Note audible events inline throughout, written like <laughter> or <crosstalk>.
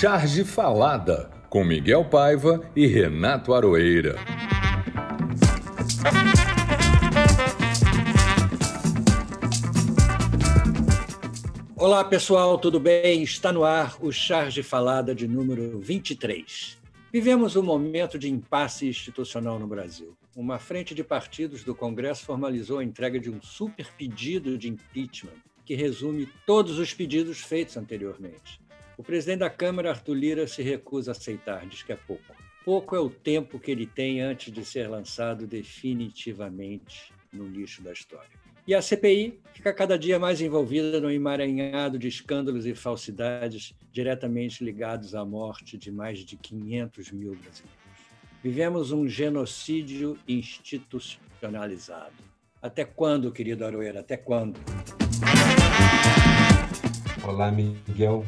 Charge Falada, com Miguel Paiva e Renato Aroeira. Olá pessoal, tudo bem? Está no ar o Charge Falada de número 23. Vivemos um momento de impasse institucional no Brasil. Uma frente de partidos do Congresso formalizou a entrega de um super pedido de impeachment que resume todos os pedidos feitos anteriormente. O presidente da Câmara, Arthur Lira, se recusa a aceitar, diz que é pouco. Pouco é o tempo que ele tem antes de ser lançado definitivamente no lixo da história. E a CPI fica cada dia mais envolvida no emaranhado de escândalos e falsidades diretamente ligados à morte de mais de 500 mil brasileiros. Vivemos um genocídio institucionalizado. Até quando, querido Aroeira? Até quando? Olá, Miguel.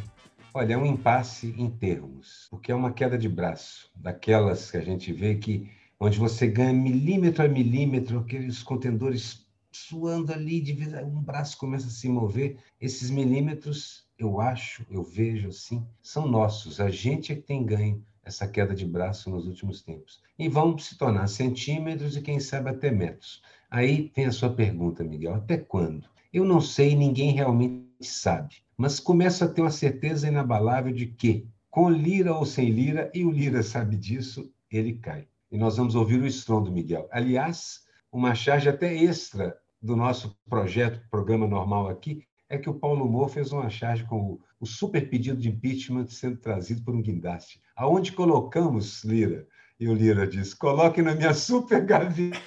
Olha, é um impasse em termos, porque é uma queda de braço, daquelas que a gente vê que onde você ganha milímetro a milímetro, aqueles contendores suando ali, de vez um braço começa a se mover. Esses milímetros, eu acho, eu vejo assim, são nossos. A gente é que tem ganho essa queda de braço nos últimos tempos. E vão se tornar centímetros e, quem sabe, até metros. Aí tem a sua pergunta, Miguel: até quando? Eu não sei, ninguém realmente sabe. Mas começo a ter uma certeza inabalável de que, com lira ou sem lira, e o lira sabe disso, ele cai. E nós vamos ouvir o estrondo, Miguel. Aliás, uma charge até extra do nosso projeto, programa normal aqui, é que o Paulo Moura fez uma charge com o, o, super pedido de impeachment sendo trazido por um guindaste. Aonde colocamos, Lira? E o Lira disse: coloque na minha super gaveta.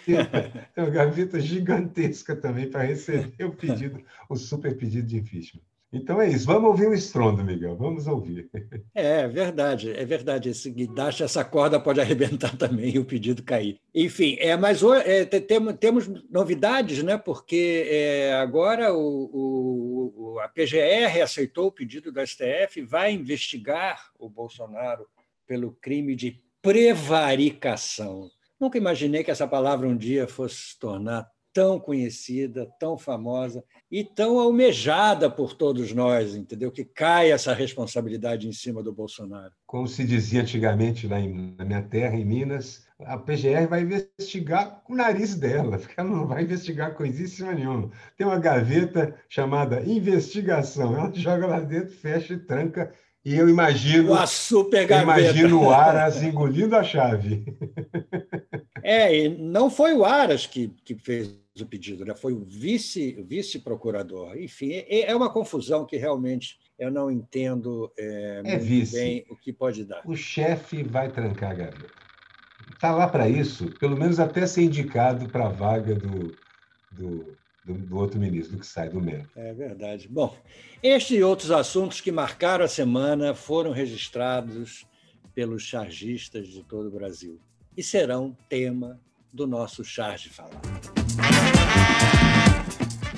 Tem uma gaveta gigantesca também para receber o pedido, o super pedido de impeachment. Então é isso. Vamos ouvir o estrondo, Miguel. Vamos ouvir. É verdade, é verdade. Esse guindaste, essa corda pode arrebentar <laughs> também e o pedido cair. Enfim, é, mas é, temos, temos novidades, né? Porque é, agora o, o, a PGR aceitou o pedido do STF, vai investigar o Bolsonaro pelo crime de prevaricação. Nunca imaginei que essa palavra um dia fosse se tornar tão conhecida, tão famosa e tão almejada por todos nós, entendeu? Que cai essa responsabilidade em cima do Bolsonaro. Como se dizia antigamente lá em, na minha terra, em Minas, a PGR vai investigar o nariz dela, <laughs> porque ela não vai investigar coisíssima nenhuma. Tem uma gaveta chamada investigação, ela joga lá dentro, fecha e tranca e eu imagino. A super gaveta. Imagino o Aras engolindo a chave. <laughs> É, e não foi o Aras que, que fez o pedido, né? foi o vice, vice-procurador. Enfim, é, é uma confusão que realmente eu não entendo é, é bem o que pode dar. O chefe vai trancar a gaveta. Está lá para isso, pelo menos até ser indicado para a vaga do, do, do, do, outro ministro, do que sai do MEC. É verdade. Bom, estes e outros assuntos que marcaram a semana foram registrados pelos chargistas de todo o Brasil e serão tema do nosso Charge Falar.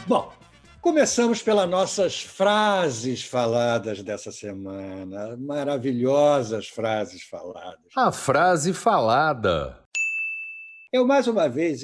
Bom, começamos pelas nossas frases faladas dessa semana, maravilhosas frases faladas. A frase falada. Eu mais uma vez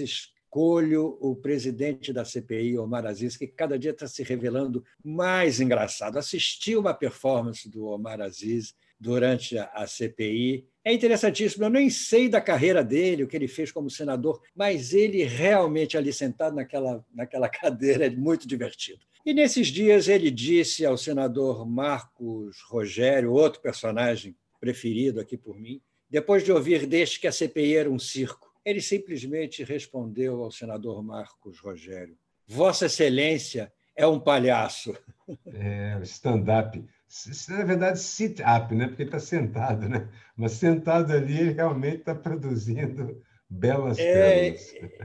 escolho o presidente da CPI, Omar Aziz, que cada dia está se revelando mais engraçado. Assisti uma performance do Omar Aziz durante a CPI. É interessantíssimo, eu nem sei da carreira dele, o que ele fez como senador, mas ele realmente ali sentado naquela, naquela <laughs> cadeira é muito divertido. E nesses dias ele disse ao senador Marcos Rogério, outro personagem preferido aqui por mim, depois de ouvir deste que a CPI era um circo, ele simplesmente respondeu ao senador Marcos Rogério: Vossa Excelência é um palhaço. É, stand-up na verdade, sit-up, né? porque ele está sentado, né? mas sentado ali, ele realmente está produzindo belas é,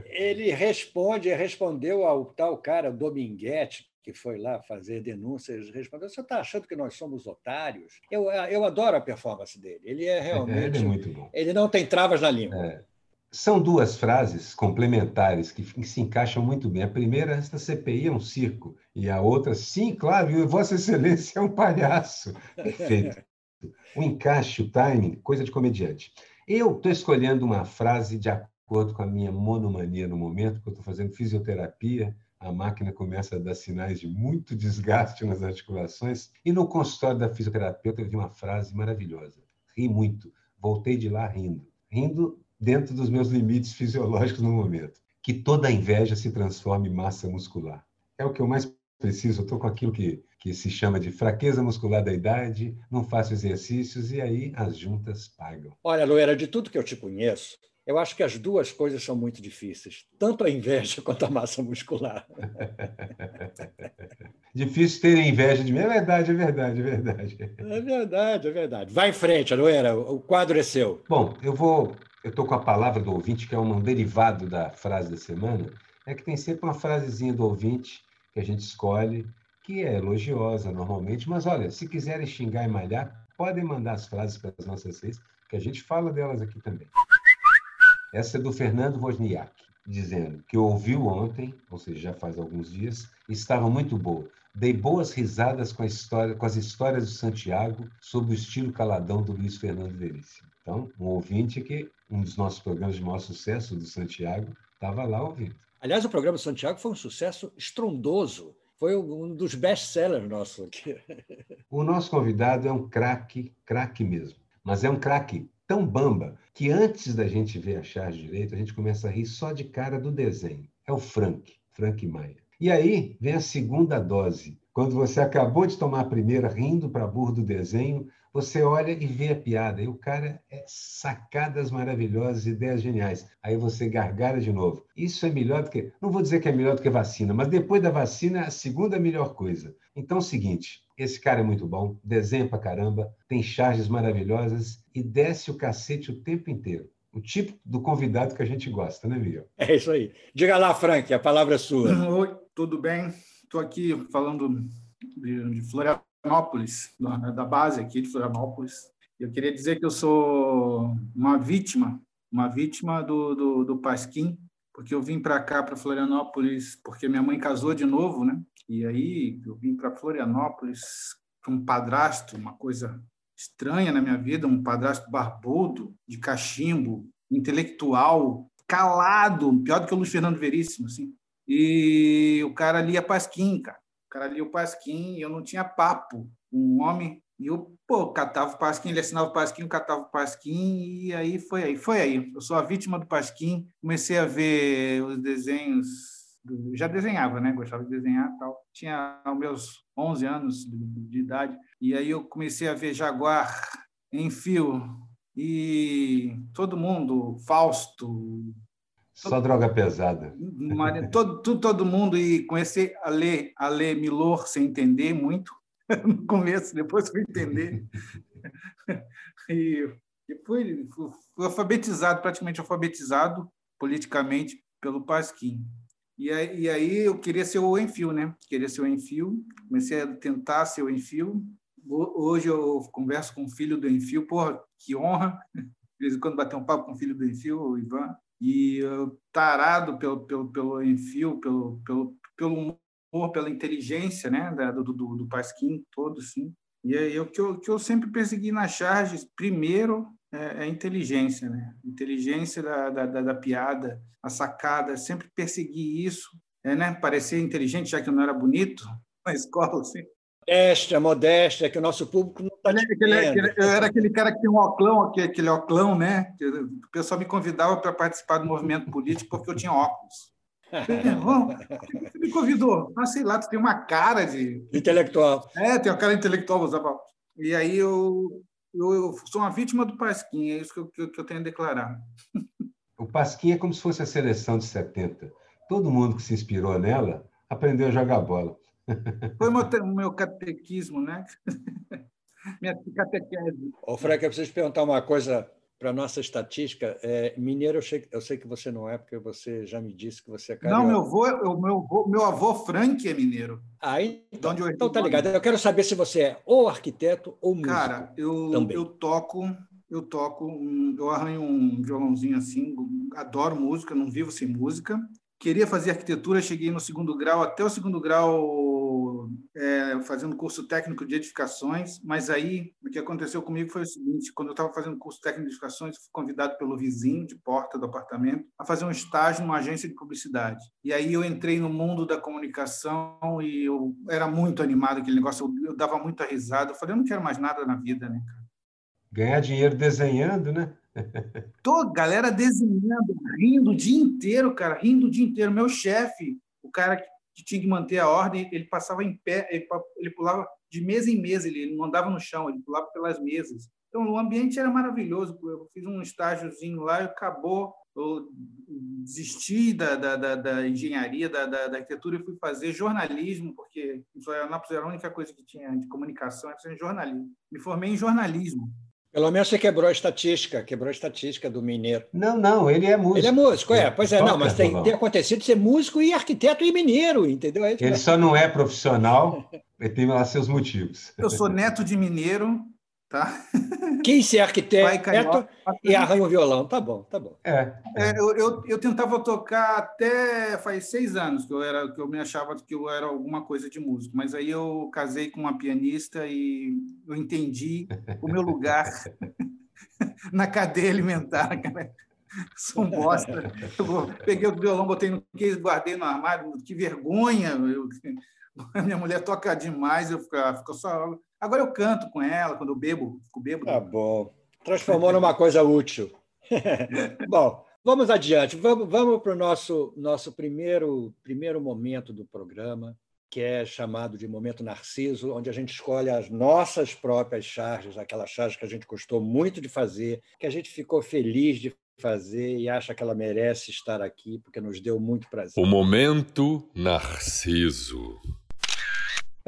Ele responde, respondeu ao tal cara Dominguete, que foi lá fazer denúncias, respondeu: Você está achando que nós somos otários? Eu, eu adoro a performance dele. Ele é realmente. É, ele é muito bom. Ele não tem travas na língua. É. São duas frases complementares que se encaixam muito bem. A primeira, esta CPI é um circo. E a outra, sim, claro, Vossa Excelência é um palhaço. <laughs> Perfeito. O encaixe, o timing, coisa de comediante. Eu estou escolhendo uma frase de acordo com a minha monomania no momento, porque eu estou fazendo fisioterapia a máquina começa a dar sinais de muito desgaste nas articulações. E no consultório da fisioterapeuta eu vi uma frase maravilhosa. Ri muito. Voltei de lá rindo. Rindo dentro dos meus limites fisiológicos no momento. Que toda inveja se transforme em massa muscular. É o que eu mais preciso. Eu estou com aquilo que, que se chama de fraqueza muscular da idade, não faço exercícios e aí as juntas pagam. Olha, Loera, de tudo que eu te conheço, eu acho que as duas coisas são muito difíceis, tanto a inveja <laughs> quanto a massa muscular. <laughs> Difícil ter inveja de mim. É verdade, é verdade, é verdade. É verdade, é verdade. Vai em frente, Aloeira, o quadro é seu. Bom, eu vou. Eu estou com a palavra do ouvinte, que é um derivado da frase da semana, é que tem sempre uma frasezinha do ouvinte que a gente escolhe, que é elogiosa normalmente, mas olha, se quiserem xingar e malhar, podem mandar as frases para as nossas redes, que a gente fala delas aqui também. Essa é do Fernando Wozniak, dizendo que ouviu ontem, ou seja, já faz alguns dias, e estava muito boa. Dei boas risadas com, história, com as histórias do Santiago sob o estilo caladão do Luiz Fernando Veríssimo. Então, um ouvinte que um dos nossos programas de maior sucesso do Santiago estava lá ouvindo. Aliás, o programa do Santiago foi um sucesso estrondoso. Foi um dos best-sellers nossos aqui. <laughs> O nosso convidado é um craque, craque mesmo. Mas é um craque tão bamba que antes da gente ver a charge direito, a gente começa a rir só de cara do desenho. É o Frank, Frank Maia. E aí vem a segunda dose. Quando você acabou de tomar a primeira rindo para burro do desenho, você olha e vê a piada. E o cara é sacadas maravilhosas, ideias geniais. Aí você gargalha de novo. Isso é melhor do que. Não vou dizer que é melhor do que vacina, mas depois da vacina é a segunda melhor coisa. Então é o seguinte: esse cara é muito bom, desenha pra caramba, tem charges maravilhosas e desce o cacete o tempo inteiro. O tipo do convidado que a gente gosta, né, Miguel? É isso aí. Diga lá, Frank, a palavra é sua. Oi, tudo bem? Estou aqui falando de, de Florianópolis, da base aqui de Florianópolis. Eu queria dizer que eu sou uma vítima, uma vítima do, do, do Pasquim, porque eu vim para cá, para Florianópolis, porque minha mãe casou de novo, né? E aí eu vim para Florianópolis com um padrasto, uma coisa estranha na minha vida, um padrasto barbudo, de cachimbo, intelectual, calado, pior do que o Luiz Fernando Veríssimo, assim. E o cara lia Pasquim, cara. O cara lia o Pasquim e eu não tinha papo. Um homem e eu, pô, catava o Pasquim, ele assinava o Pasquim, eu catava o Pasquim, e aí foi aí, foi aí. Eu sou a vítima do Pasquim, comecei a ver os desenhos já desenhava, né? Gostava de desenhar tal. Tinha meus 11 anos de, de idade e aí eu comecei a ver Jaguar em fio e todo mundo, Fausto. Só droga pesada. Todo, todo, todo mundo e comecei a ler, a ler Milor sem entender muito <laughs> no começo, depois fui entender. e, e fui, fui alfabetizado, praticamente alfabetizado politicamente pelo Pasquim. E aí, e aí eu queria ser o Enfio, né? Queria ser o Enfio. Comecei a tentar ser o Enfio. Hoje eu converso com o filho do Enfio. Porra, que honra! De vez em quando bater um papo com o filho do Enfio, o Ivan. E eu, tarado pelo, pelo, pelo Enfio, pelo, pelo, pelo humor, pela inteligência né? Do, do, do Pasquim todo, assim. E aí o que eu, que eu sempre persegui nas charges, primeiro é, é inteligência, né? Inteligência da, da, da, da, piada, a sacada, sempre persegui isso, é, né? Parecer inteligente, já que eu não era bonito <laughs> na escola, assim. Modéstia, modéstia, que o nosso público não está Eu era aquele cara que tem um oclão, aquele oclão, né? O pessoal me convidava para participar do movimento político porque eu tinha óculos. Você me convidou? Ah, sei lá, tu tem uma cara de. Intelectual. É, tem uma cara intelectual, usava. E aí eu, eu sou uma vítima do Pasquim, é isso que eu, que eu tenho a declarar. O Pasquim é como se fosse a seleção de 70. Todo mundo que se inspirou nela aprendeu a jogar bola. Foi o meu, meu catequismo, né? <laughs> Minha catequese. Ô, Frank, eu preciso perguntar uma coisa para nossa estatística. É, mineiro, eu sei, eu sei, que você não é, porque você já me disse que você é carioca. Não, meu avô, meu, avô, meu avô Frank é mineiro. Ah, então, então tá ligado. Eu quero saber se você é ou arquiteto ou músico. Cara, eu, também. eu toco, eu toco, eu arranho um violãozinho assim, adoro música, não vivo sem música. Queria fazer arquitetura, cheguei no segundo grau, até o segundo grau é, é, fazendo curso técnico de edificações, mas aí o que aconteceu comigo foi o seguinte: quando eu estava fazendo curso técnico de edificações, fui convidado pelo vizinho de porta do apartamento a fazer um estágio numa agência de publicidade. E aí eu entrei no mundo da comunicação e eu era muito animado aquele negócio, eu, eu dava muita risada. Eu falei, eu não quero mais nada na vida, né, cara? Ganhar dinheiro desenhando, né? <laughs> Tô, galera desenhando, rindo o dia inteiro, cara, rindo o dia inteiro. Meu chefe, o cara que que tinha que manter a ordem, ele passava em pé, ele, pulava de mesa em mesa, ele não andava no chão, ele pulava pelas mesas. Então, o ambiente era maravilhoso. Eu fiz um estágiozinho lá e acabou. Eu desisti da, da, da, da engenharia, da, da, da, arquitetura e fui fazer jornalismo, porque em Florianópolis era a única coisa que tinha de comunicação, era jornalismo. Me formei em jornalismo. Pelo menos você quebrou a estatística, quebrou a estatística do mineiro. Não, não, ele é músico. Ele é músico, é. Pois é, não, mas tem, tem acontecido ser músico e arquiteto e mineiro, entendeu? É ele só não é profissional, ele tem lá seus motivos. Eu sou neto de mineiro, Tá? Quem se é arquiteto e arranha o violão. Tá bom, tá bom. É, é. eu, eu, eu, tentava tocar até faz seis anos que eu, era, que eu me achava que eu era alguma coisa de músico, mas aí eu casei com uma pianista e eu entendi o meu lugar <laughs> na cadeia alimentar. Cara. Sou um bosta. Eu peguei o violão, botei no case, guardei no armário. Que vergonha! Eu, <laughs> minha mulher toca demais, eu fico, fico só Agora eu canto com ela quando eu bebo, fico bêbado. Tá bom. Transformou numa coisa útil. <laughs> bom, vamos adiante. Vamos, vamos para o nosso, nosso primeiro, primeiro momento do programa, que é chamado de Momento Narciso, onde a gente escolhe as nossas próprias charges, aquelas charges que a gente gostou muito de fazer, que a gente ficou feliz de fazer e acha que ela merece estar aqui, porque nos deu muito prazer. O Momento Narciso.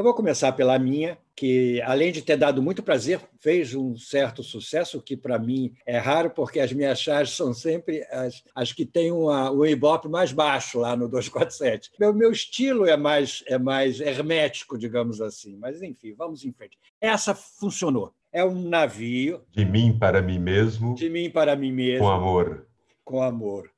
Eu vou começar pela minha, que além de ter dado muito prazer, fez um certo sucesso, que para mim é raro, porque as minhas charges <laughs> são sempre as, as que têm uma, o Ibope mais baixo lá no 247. Meu, meu estilo é mais, é mais hermético, digamos assim, mas enfim, vamos em frente. Essa funcionou. É um navio. De mim para mim mesmo. De mim para mim mesmo. Com amor. Com amor.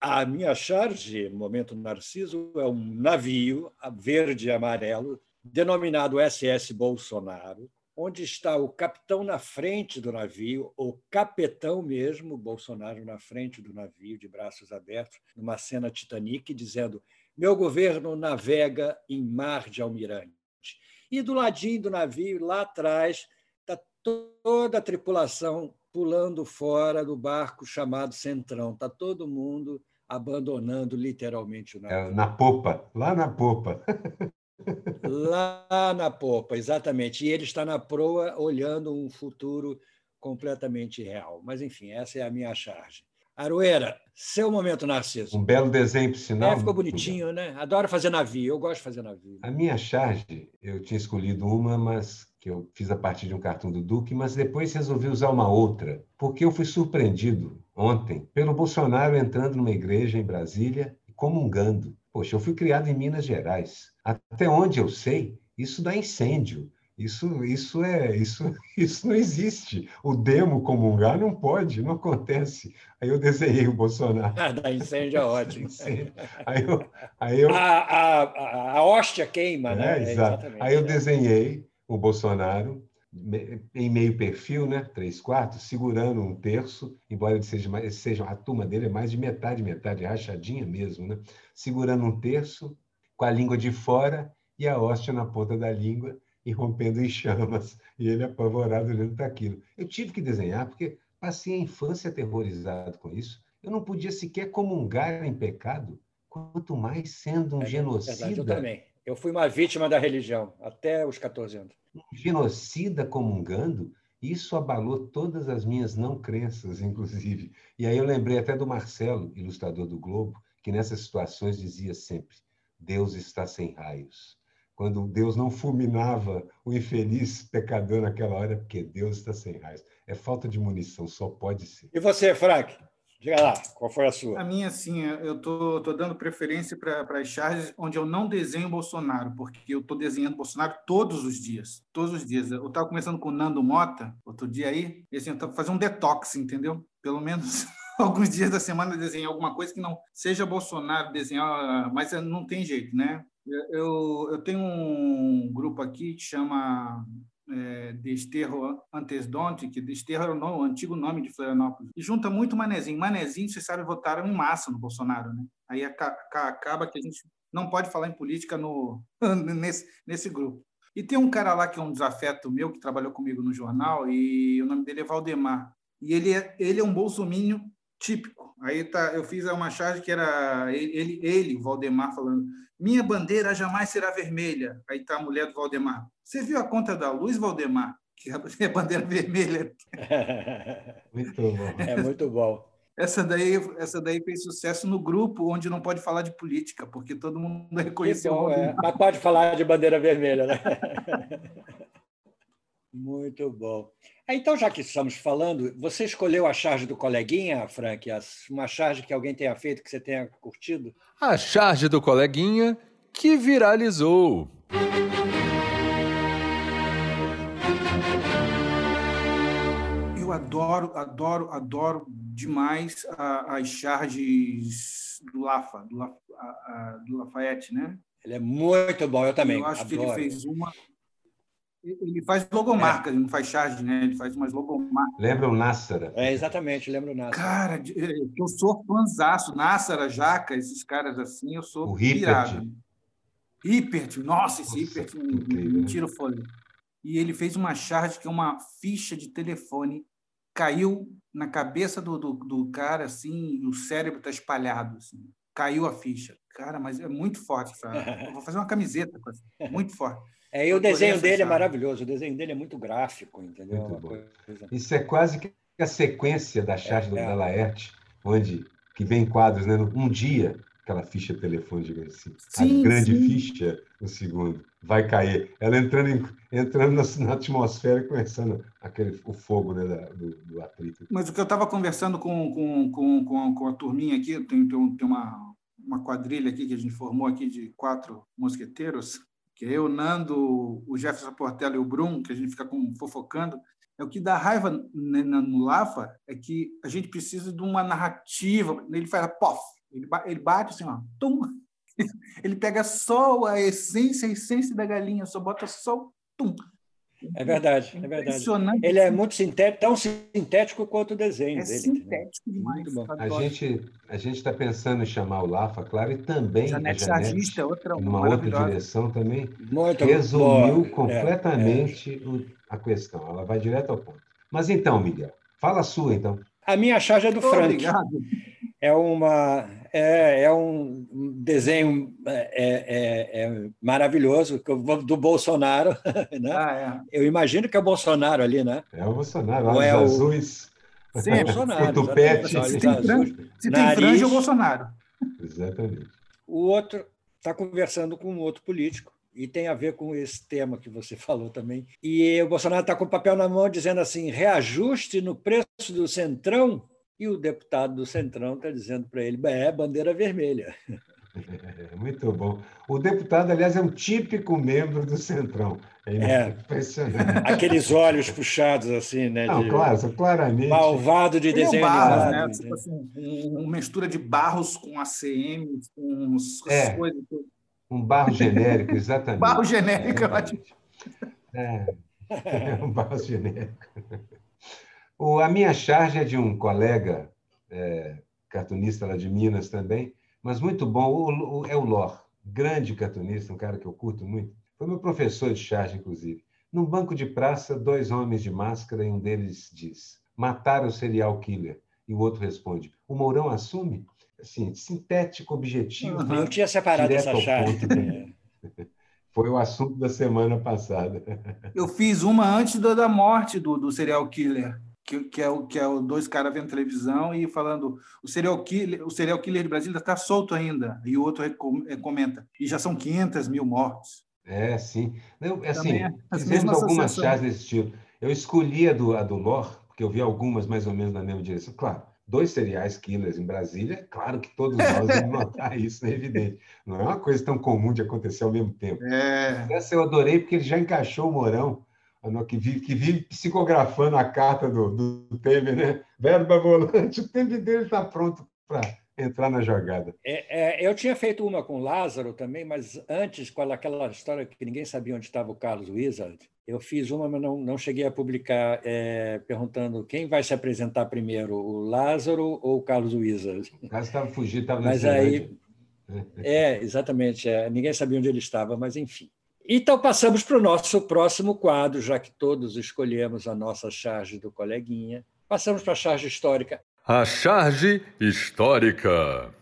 A minha charge, Momento Narciso, é um navio verde e amarelo denominado SS Bolsonaro, onde está o capitão na frente do navio, o capitão mesmo, Bolsonaro na frente do navio, de braços abertos, numa cena Titanic, dizendo: Meu governo navega em mar de almirante. E do ladinho do navio, lá atrás, está toda a tripulação pulando fora do barco chamado Centrão. Está todo mundo abandonando literalmente o navio. É, na popa, lá na popa. <laughs> Lá na popa, exatamente. E ele está na proa olhando um futuro completamente real. Mas, enfim, essa é a minha charge. Aroeira, seu momento, Narciso. Um belo desenho, por sinal. É, ficou bonitinho, né? Adoro fazer navio, eu gosto de fazer navio. A minha charge, eu tinha escolhido uma, mas que eu fiz a partir de um cartão do Duque, mas depois resolvi usar uma outra, porque eu fui surpreendido ontem pelo Bolsonaro entrando numa igreja em Brasília e comungando. Poxa, eu fui criado em Minas Gerais. Até onde eu sei, isso dá incêndio. Isso, isso é, isso, <laughs> isso não existe. O demo comungar não pode, não acontece. Aí eu desenhei o Bolsonaro. Ah, dá incêndio é <laughs> ótimo. Aí eu, aí eu... A, a, a hóstia queima, né? É, exato. Aí eu desenhei o Bolsonaro em meio perfil, né, três quartos, segurando um terço, embora ele seja, mais, seja a turma dele é mais de metade, metade, rachadinha mesmo, né, segurando um terço, com a língua de fora e a hóstia na ponta da língua e rompendo em chamas, e ele apavorado olhando para aquilo. Eu tive que desenhar porque passei a infância aterrorizado com isso. Eu não podia sequer comungar em pecado, quanto mais sendo um é, genocida. Verdade, eu também. Eu fui uma vítima da religião até os 14 anos um genocida comungando, isso abalou todas as minhas não crenças, inclusive. E aí eu lembrei até do Marcelo, ilustrador do Globo, que nessas situações dizia sempre: Deus está sem raios. Quando Deus não fulminava o infeliz pecador naquela hora, é porque Deus está sem raios. É falta de munição, só pode ser. E você, Frank? Diga lá, qual foi a sua? A minha, sim, eu estou tô, tô dando preferência para as charges onde eu não desenho Bolsonaro, porque eu estou desenhando Bolsonaro todos os dias. Todos os dias. Eu estava começando com o Nando Mota, outro dia aí, e assim, eu estava fazendo um detox, entendeu? Pelo menos alguns dias da semana desenhar alguma coisa que não seja Bolsonaro desenhar, mas não tem jeito, né? Eu, eu tenho um grupo aqui que chama é, Desterro Antesdonte, que Desterro era o, nome, o, antigo nome de Florianópolis, e junta muito Manezinho. Manezinho, você sabe, votaram em massa no Bolsonaro, né? Aí acaba que a gente não pode falar em política no, <laughs> nesse, nesse grupo. E tem um cara lá que é um desafeto meu, que trabalhou comigo no jornal, e o nome dele é Valdemar. E ele é, ele é um bolsomínio típico. Aí tá, eu fiz uma charge que era ele, ele, o Valdemar, falando: Minha bandeira jamais será vermelha. Aí tá a mulher do Valdemar. Você viu a conta da luz, Valdemar? <laughs> Que é a bandeira vermelha. <laughs> muito bom. É muito bom. Essa daí, essa daí fez sucesso no grupo onde não pode falar de política, porque todo mundo <laughs> reconheceu. Bom, é. Mas pode falar de bandeira vermelha, né? Muito bom. É, então, já que estamos falando, você escolheu a charge do coleguinha, Frank? Uma charge que alguém tenha feito que você tenha curtido? A charge do coleguinha que viralizou. Eu adoro, adoro, adoro demais as charges do Lafa, do, do Lafayette, né? Ele é muito bom, eu também. Eu acho adoro. que ele fez uma ele faz logomarca, é. ele não faz charge, né? Ele faz umas logomarcas. Lembra o Nássara? É, exatamente, lembra o Nássara. Cara, eu sou fãzaço. Nássara, Jaca, esses caras assim, eu sou o pirado. Hippert, nossa, esse Hippert me tira o fôlego. E ele fez uma charge que é uma ficha de telefone, caiu na cabeça do, do, do cara, assim, e o cérebro está espalhado, assim. Caiu a ficha. Cara, mas é muito forte. <laughs> Essa... Vou fazer uma camiseta com essa. Muito forte. É, e o desenho dele é maravilhoso, o desenho dele é muito gráfico, entendeu? Coisa... Isso é quase que a sequência da charge é, do é. Laerte, onde que vem quadros, né? Um dia, aquela ficha telefônica assim, sim, a grande sim. ficha no segundo vai cair. Ela entrando, em, entrando na, na, atmosfera e começando aquele, o fogo né, da, do, do, atrito. Mas o que eu estava conversando com, com, com, com, com a turminha aqui, tem, tem, tem uma, uma quadrilha aqui que a gente formou aqui de quatro mosqueteiros, que é eu, Nando, o Jefferson Portela e o Brum, que a gente fica com, fofocando, é o que dá raiva no Lafa é que a gente precisa de uma narrativa. Ele faz pof, ele bate assim, ó, tum. <laughs> Ele pega só a essência, a essência da galinha, só bota só tum. É verdade, é verdade. Ele é muito sintético, tão sintético quanto o desenho é dele. sintético demais. A gente a gente está pensando em chamar o Lafa, claro, e também Janete, a Janete outra, uma outra direção também, muito resumiu boa. completamente é, é. a questão. Ela vai direto ao ponto. Mas então, Miguel, fala a sua, então. A minha charge é do Frank. Obrigado é, uma, é, é um desenho é, é, é maravilhoso do Bolsonaro. <laughs> Né? Ah, é. Eu imagino que é o Bolsonaro ali, né? É o Bolsonaro, olhos é azuis. Sim, é o Bolsonaro. O tupete. Se tem, franja, se tem franja, é o Bolsonaro. Exatamente. O outro está conversando com um outro político e tem a ver com esse tema que você <laughs> falou também. E o Bolsonaro está com o papel na mão dizendo assim: reajuste no preço do centrão e o deputado do Centrão está dizendo para ele: é bandeira vermelha. É, <laughs> muito bom. O deputado, aliás, é um típico membro do Centrão. É, é impressionante. <laughs> Aqueles olhos puxados, assim, né? Não, de... claro, claramente. Malvado de desenho é um barro, animado. Né? Tipo assim, uma mistura de barros com ACM, com é, coisas. Um barro genérico, <laughs> exatamente. barro genérico, é. É, é um barro genérico. O, a minha charge é de um colega é, cartunista lá de Minas também, mas muito bom. O, o, é o Lor, grande cartunista, um cara que eu curto muito. Foi meu professor de charge, inclusive. Num banco de praça, dois homens de máscara e um deles diz: mataram o serial killer. E o outro responde: o Mourão assume? Assim, sintético, objetivo. Uhum. Eu tinha separado essa charge. <laughs> Foi o assunto da semana passada. Eu fiz uma antes da morte do, do serial killer que, que, é o que é o dois caras vendo televisão e falando o serial killer, o serial killer de Brasília está solto ainda e o outro eh, comenta e já são 500 mil mortos. É, sim. Eu, assim, é algumas chaves desse estilo. Eu escolhi a do, a do Lor, porque eu vi algumas mais ou menos na mesma direção. Claro, dois seriais killers em Brasília, claro que todos nós vamos notar <laughs> isso, é evidente. Não é uma coisa tão comum de acontecer ao mesmo tempo. É. Essa eu adorei porque ele já encaixou o Morão que vive, que vive psicografando a carta do, do Temer, né? Verba volante, <laughs> o tempo inteiro está pronto para entrar na jogada. É, é, eu tinha feito uma com Lázaro também, mas antes, com aquela história que ninguém sabia onde estava o Carlos Wizard, eu fiz uma, mas não, não cheguei a publicar, é, perguntando quem vai se apresentar primeiro, o Lázaro ou o Carlos Wizard. O Carlos estava fugindo, estava Mas aí. É, exatamente. É, ninguém sabia onde ele estava, mas enfim. Então, passamos para o nosso próximo quadro, já que todos escolhemos a nossa charge do coleguinha. Passamos para a charge histórica. A charge histórica.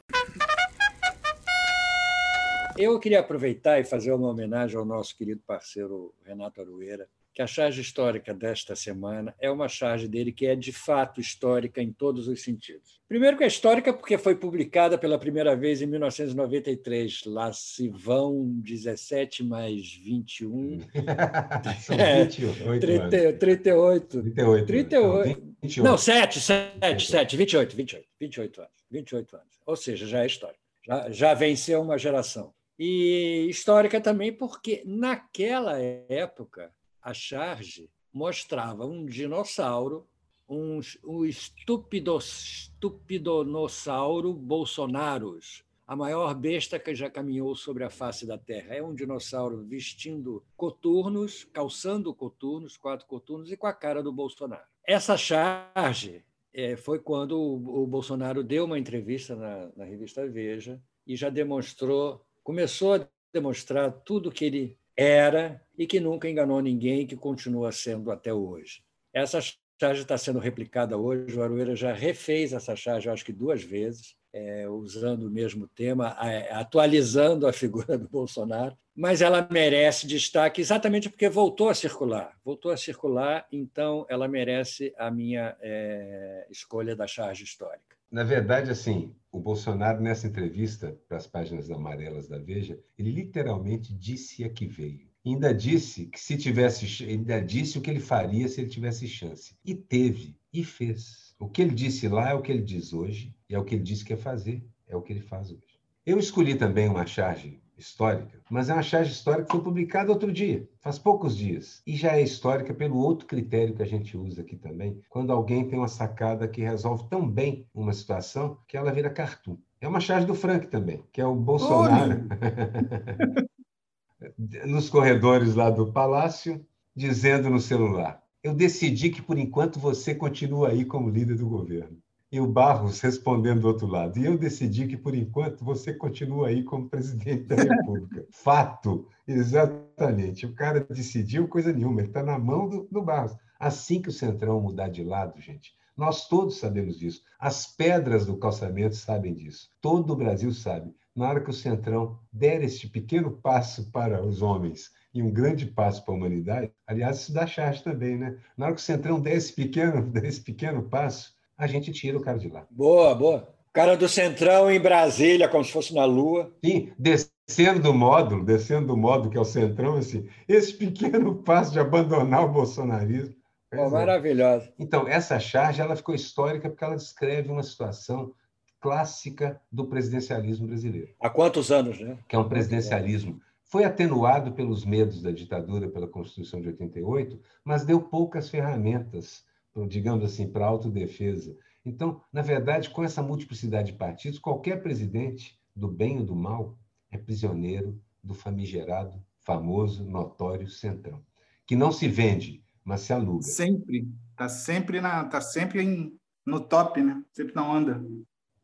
Eu queria aproveitar e fazer uma homenagem ao nosso querido parceiro Renato Arueira, que a charge histórica desta semana é uma charge dele que é de fato histórica em todos os sentidos. Primeiro que é histórica porque foi publicada pela primeira vez em 1993. Lá se vão 17 mais 21. <laughs> São 28 30, 38. 38. 38. Não, 28. Não, 7, 7, 7, 28, 28, 28 anos. 28 anos. Ou seja, já é histórica. Já, já venceu uma geração. E histórica também porque naquela época a charge mostrava um dinossauro, um, um estúpido, estupidonossauro bolsonaros, a maior besta que já caminhou sobre a face da Terra. É um dinossauro vestindo coturnos, calçando coturnos, quatro coturnos, e com a cara do Bolsonaro. Essa charge é, foi quando o, o, Bolsonaro deu uma entrevista na, na revista Veja e já demonstrou, começou a demonstrar tudo que ele era e que nunca enganou ninguém, que continua sendo até hoje. Essa charge está sendo replicada hoje, o Aroeira já refez essa charge, acho que duas vezes, é, usando o mesmo tema, atualizando a figura do Bolsonaro, mas ela merece destaque exatamente porque voltou a circular. Voltou a circular, então ela merece a minha é, escolha da charge histórica. Na verdade, assim, o Bolsonaro, nessa entrevista para as páginas amarelas da Veja, ele literalmente disse a que veio. Ainda disse que se tivesse, ainda disse o que ele faria se ele tivesse chance. E teve, e fez. O que ele disse lá é o que ele diz hoje, e é o que ele disse que ia fazer, é o que ele faz hoje. Eu escolhi também uma charge histórica, mas é uma charge histórica que foi publicada outro dia, faz poucos dias. E já é histórica pelo outro critério que a gente usa aqui também, quando alguém tem uma sacada que resolve tão bem uma situação que ela vira cartoon. É uma charge do Frank também, que é o Bolsonaro. <laughs> Nos corredores lá do palácio, dizendo no celular: Eu decidi que por enquanto você continua aí como líder do governo e o Barros respondendo do outro lado. E eu decidi que, por enquanto, você continua aí como presidente da República. <laughs> Fato, exatamente. O cara decidiu coisa nenhuma, ele está na mão do, do Barros. Assim que o Centrão mudar de lado, gente, nós todos sabemos disso. As pedras do calçamento sabem disso. Todo o Brasil sabe. Na hora que o Centrão der este pequeno passo para os homens e um grande passo para a humanidade, aliás, isso dá charge também, né? Na hora que o Centrão der esse pequeno, <laughs> der esse pequeno passo, a gente tira o cara de lá. Boa, boa. Cara do Centrão em Brasília, como se fosse na Lua. Sim, descendo do módulo, descendo do módulo que é o Centrão, assim, esse pequeno passo de abandonar o bolsonarismo. Oh, maravilhosa. Então, essa charge ela ficou histórica porque ela descreve uma situação clássica do presidencialismo brasileiro. Há quantos anos, né? Que é um presidencialismo. Foi atenuado pelos medos da ditadura, pela Constituição de 88, mas deu poucas ferramentas digamos assim, para autodefesa. Então, na verdade, com essa multiplicidade de partidos, qualquer presidente, do bem ou do mal, é prisioneiro do famigerado, famoso, notório centrão, que não se vende, mas se aluga. Sempre. Está sempre, na, tá sempre em, no top, né? sempre na onda.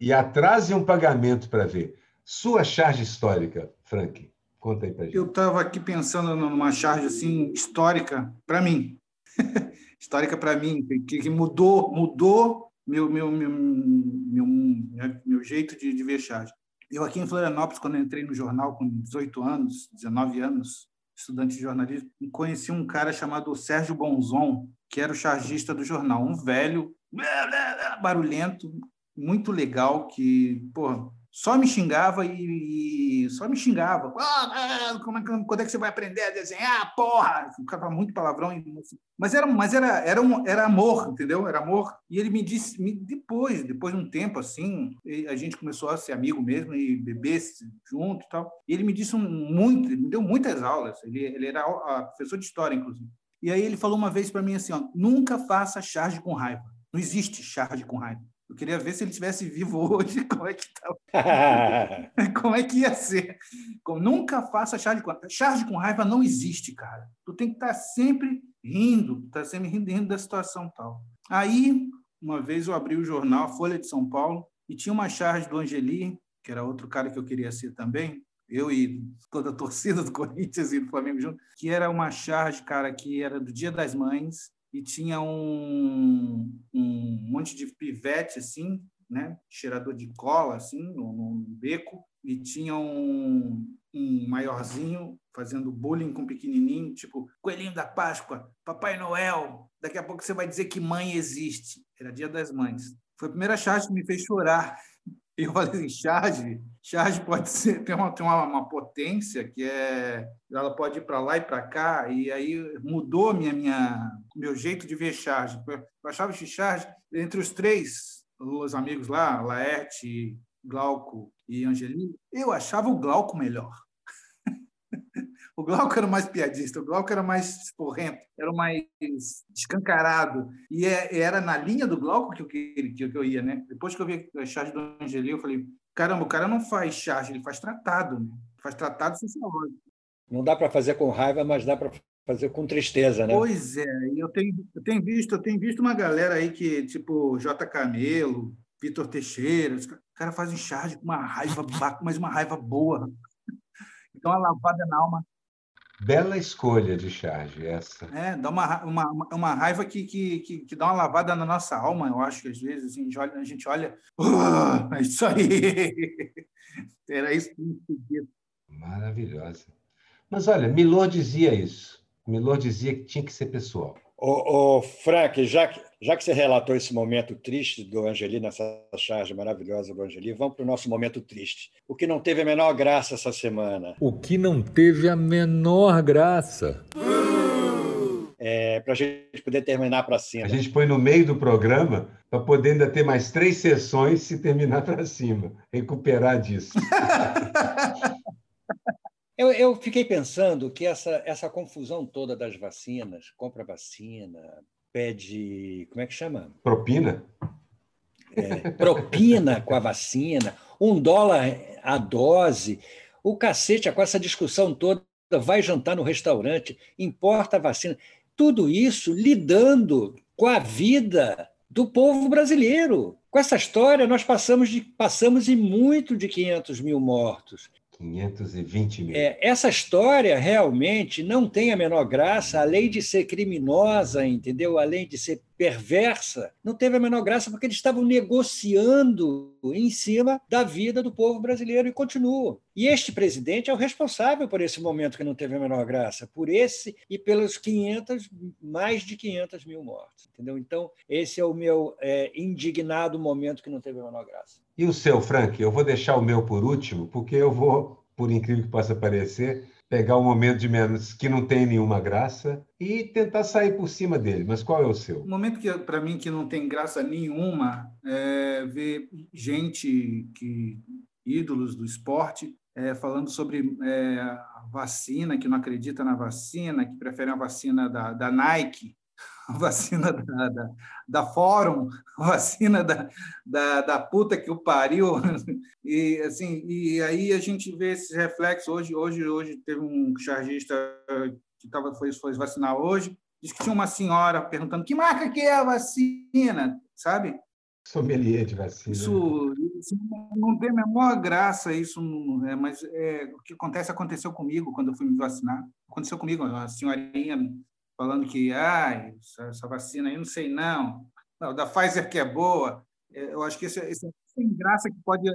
E atrase um pagamento para ver. Sua charge histórica, Frank, conta aí para gente. Eu estava aqui pensando numa charge assim, histórica para mim. <laughs> histórica para mim, que, que, mudou, mudou meu, meu, meu, meu, meu jeito de, de ver charge. Eu aqui em Florianópolis, quando entrei no jornal com 18 anos, 19 anos, estudante de jornalismo, conheci um cara chamado Sérgio Bonzon, que era o chargista do jornal, um velho, barulhento, muito legal, que, pô, só me xingava e, e só me xingava. Ah, como é, quando é que você vai aprender a desenhar? Porra! Ficava muito palavrão. Mas era, mas era, era, um, era amor, entendeu? Era amor. E ele me disse, me, depois, depois de um tempo assim, a gente começou a ser amigo mesmo e beber junto e tal. E ele me disse um, muito, me deu muitas aulas. Ele, ele era professor de história, inclusive. E aí ele falou uma vez para mim assim, ó, nunca faça charge com raiva. Não existe charge com raiva. Eu queria ver se ele tivesse vivo <laughs> hoje, como é que tava. <laughs> como é que ia ser. Nunca faça charge com raiva. Charge com raiva não existe, cara. Tu tem que estar tá sempre rindo, tá sempre rindo, rindo da situação tal. Aí, uma vez eu abri o jornal Folha de São Paulo e tinha uma charge do Angeli, que era outro cara que eu queria ser também, eu e toda a torcida do <laughs> Corinthians e do Flamengo junto, que era uma charge, cara, que era do Dia das Mães e tinha um, um monte de pivete, assim, né? Cheirador de cola, assim, no, no beco, e tinha um, um maiorzinho fazendo bullying com pequenininho, tipo, Coelhinho da Páscoa, Papai Noel, daqui a pouco você vai dizer que mãe existe. Era Dia das Mães. Foi a primeira charge que me fez chorar e eu falei assim, charge, charge pode ser, tem uma, tem uma, uma potência que é, ela pode ir para lá e para cá, e aí mudou minha, minha, meu jeito de ver charge. Eu achava que charge, entre os três, os amigos lá, Laerte, Glauco e Angeli, eu achava o Glauco melhor. <laughs> O Glauco era mais piadista, o Glauco era mais esporrento, era mais escancarado. E é, era na linha do Glauco que eu, que, que eu ia, né? Depois que eu vi a charge do Angeli, eu falei: caramba, o cara não faz charge, ele faz tratado, né? Faz tratado sociológico. Não dá para fazer com raiva, mas dá para fazer com tristeza, né? Pois é, eu tenho, eu tenho visto, eu tenho visto uma galera aí que, tipo, J. Camelo, Vitor Teixeira, os caras fazem charge com uma raiva, <laughs> mas uma raiva boa. Então, a lavada na alma Bela escolha de charge essa. É, dá uma, uma, uma raiva que, que, que, que, dá uma lavada na nossa alma, eu acho que às vezes assim, a gente olha, é isso aí. <laughs> Era isso que eu Maravilhosa. Mas olha, Milor dizia isso. Milor dizia que tinha que ser pessoal. Ô, ô Frank, já que, já que você relatou esse momento triste do Angeli, nessa charge maravilhosa do Angeli, vamos para o nosso momento triste. O que não teve a menor graça essa semana. O que não teve a menor graça. É, para a gente poder terminar para cima. A gente põe no meio do programa para poder ainda ter mais três sessões se terminar para cima. Recuperar disso. <laughs> Eu, eu, fiquei pensando que essa, essa confusão toda das vacinas, compra vacina, pede. Como é que chama? Propina? É, propina com a vacina, um dólar a dose, o cacete com essa discussão toda, vai jantar no restaurante, importa a vacina. Tudo isso lidando com a vida do povo brasileiro. Com essa história, nós passamos de passamos em muito de 500 mil mortos. 520 mil. É, essa história realmente não tem a menor graça, além de ser criminosa, entendeu? Além de ser perversa, não teve a menor graça porque eles estavam negociando em cima da vida do povo brasileiro e continuam. E este presidente é o responsável por esse momento que não teve a menor graça, por esse e pelos 500, mais de 500 mil mortos, entendeu? Então, esse é o meu é, indignado momento que não teve a menor graça. E o seu, Frank? Eu vou deixar o meu por último, porque eu vou, por incrível que possa parecer, pegar um momento de menos que não tem nenhuma graça e tentar sair por cima dele. Mas qual é o seu? O momento que para mim que não tem graça nenhuma é ver gente que ídolos do esporte é, falando sobre é, vacina, que não acredita na vacina, que prefere a vacina da, da Nike <laughs> vacina da, da, da Fórum, <laughs> vacina da, da, da puta que o pariu. <laughs> E, assim, e aí a gente vê esses reflexos. Hoje, hoje, hoje teve um chargista que tava, foi, foi vacinar hoje, disse que tinha uma senhora perguntando que marca que é a vacina, sabe? Sommelier de vacina. Isso, isso não tem a menor graça, isso, é, mas é, o que acontece aconteceu comigo quando eu fui me vacinar. Aconteceu comigo, a senhorinha falando que ah, essa, vacina aí não sei não, não, da Pfizer que é boa. É, eu acho que esse é sem graça que pode.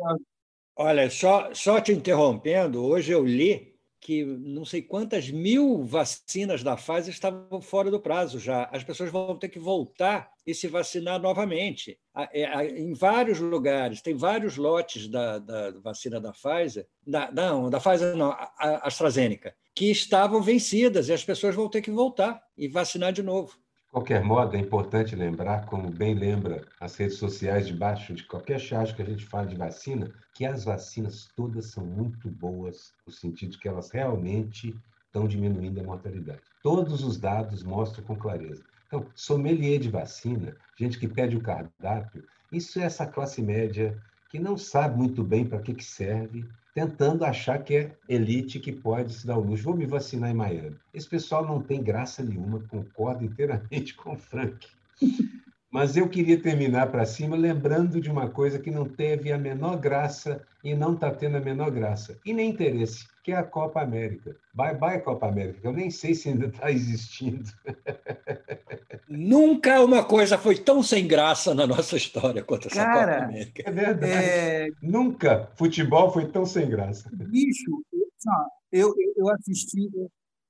Olha, só, só te interrompendo, hoje eu li que não sei quantas mil vacinas da Pfizer estavam fora do prazo já. As pessoas vão ter que voltar e se vacinar novamente. É, em vários lugares, tem vários lotes da, da vacina da Pfizer, da, não, da Pfizer não, a AstraZeneca, que estavam vencidas e as pessoas vão ter que voltar e vacinar de novo. De qualquer modo, é importante lembrar, como bem lembra as redes sociais debaixo de qualquer charge que a gente fala de vacina, que as vacinas todas são muito boas, no sentido que elas realmente estão diminuindo a mortalidade. Todos os dados mostram com clareza. Então, sommelier de vacina, gente que pede o cardápio, isso é essa classe média que não sabe muito bem para que, que serve, tentando achar que é elite que pode se dar o luxo. Vou me vacinar em Miami. Esse pessoal não tem graça nenhuma, concordo inteiramente <laughs> com o Frank. Mas eu queria terminar para cima lembrando de uma coisa que não teve a menor graça e não está tendo a menor graça, e nem interesse, que é a Copa América. Bye bye, Copa América, eu nem sei se ainda está existindo. <laughs> Nunca uma coisa foi tão sem graça na nossa história quanto essa Cara, Copa América. É verdade. É... Nunca futebol foi tão sem graça. Bicho, eu, eu assisti,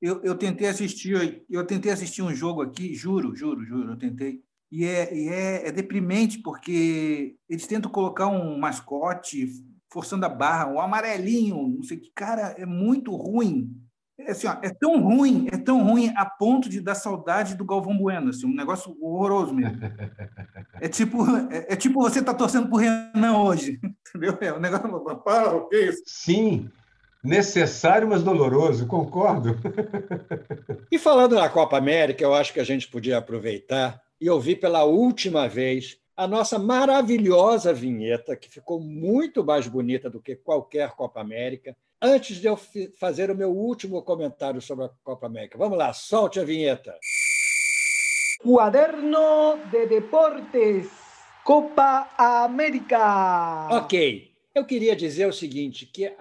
eu, eu tentei assistir, eu tentei assistir um jogo aqui, juro, juro, juro, eu tentei e é, e é, é deprimente, porque eles tentam colocar um mascote forçando a barra, um amarelinho, não sei que. Cara, é muito ruim. É, assim, ó, é tão ruim, é tão ruim a ponto de dar saudade do Galvão Bueno, assim, um negócio horroroso mesmo. <laughs> É tipo, é, é tipo você tá torcendo por Renan hoje, <laughs> entendeu? É um negócio, para, o que é isso? Sim, necessário, mas doloroso, concordo. <laughs> E falando na Copa América, eu acho que a gente podia aproveitar e ouvir pela última vez a nossa maravilhosa vinheta, que ficou muito mais bonita do que qualquer Copa América, antes de eu fazer o meu último comentário sobre a Copa América. Vamos lá, solte a vinheta. Quaderno de Deportes, Copa América. Ok. Eu queria dizer o seguinte, que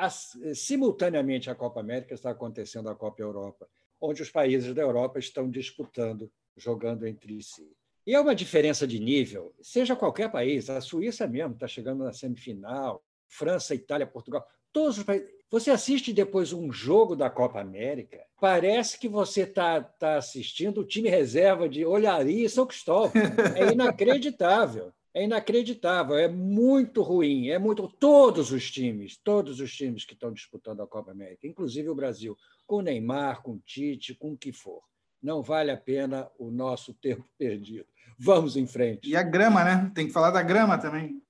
simultaneamente à Copa América está acontecendo a Copa Europa, onde os países da Europa estão disputando, jogando entre si. E é uma diferença de nível, seja qualquer país, a Suíça mesmo está chegando na semifinal, França, Itália, Portugal, todos os países. Você assiste depois um jogo da Copa América, parece que você está tá assistindo o time reserva de Olharia e São Cristóvão. É inacreditável. É inacreditável, é muito ruim, é muito. Todos os times, todos os times que estão disputando a Copa América, inclusive o Brasil, com Neymar, com Tite, com o que for. Não vale a pena o nosso tempo perdido. Vamos em frente. E a grama, né? Tem que falar da grama também.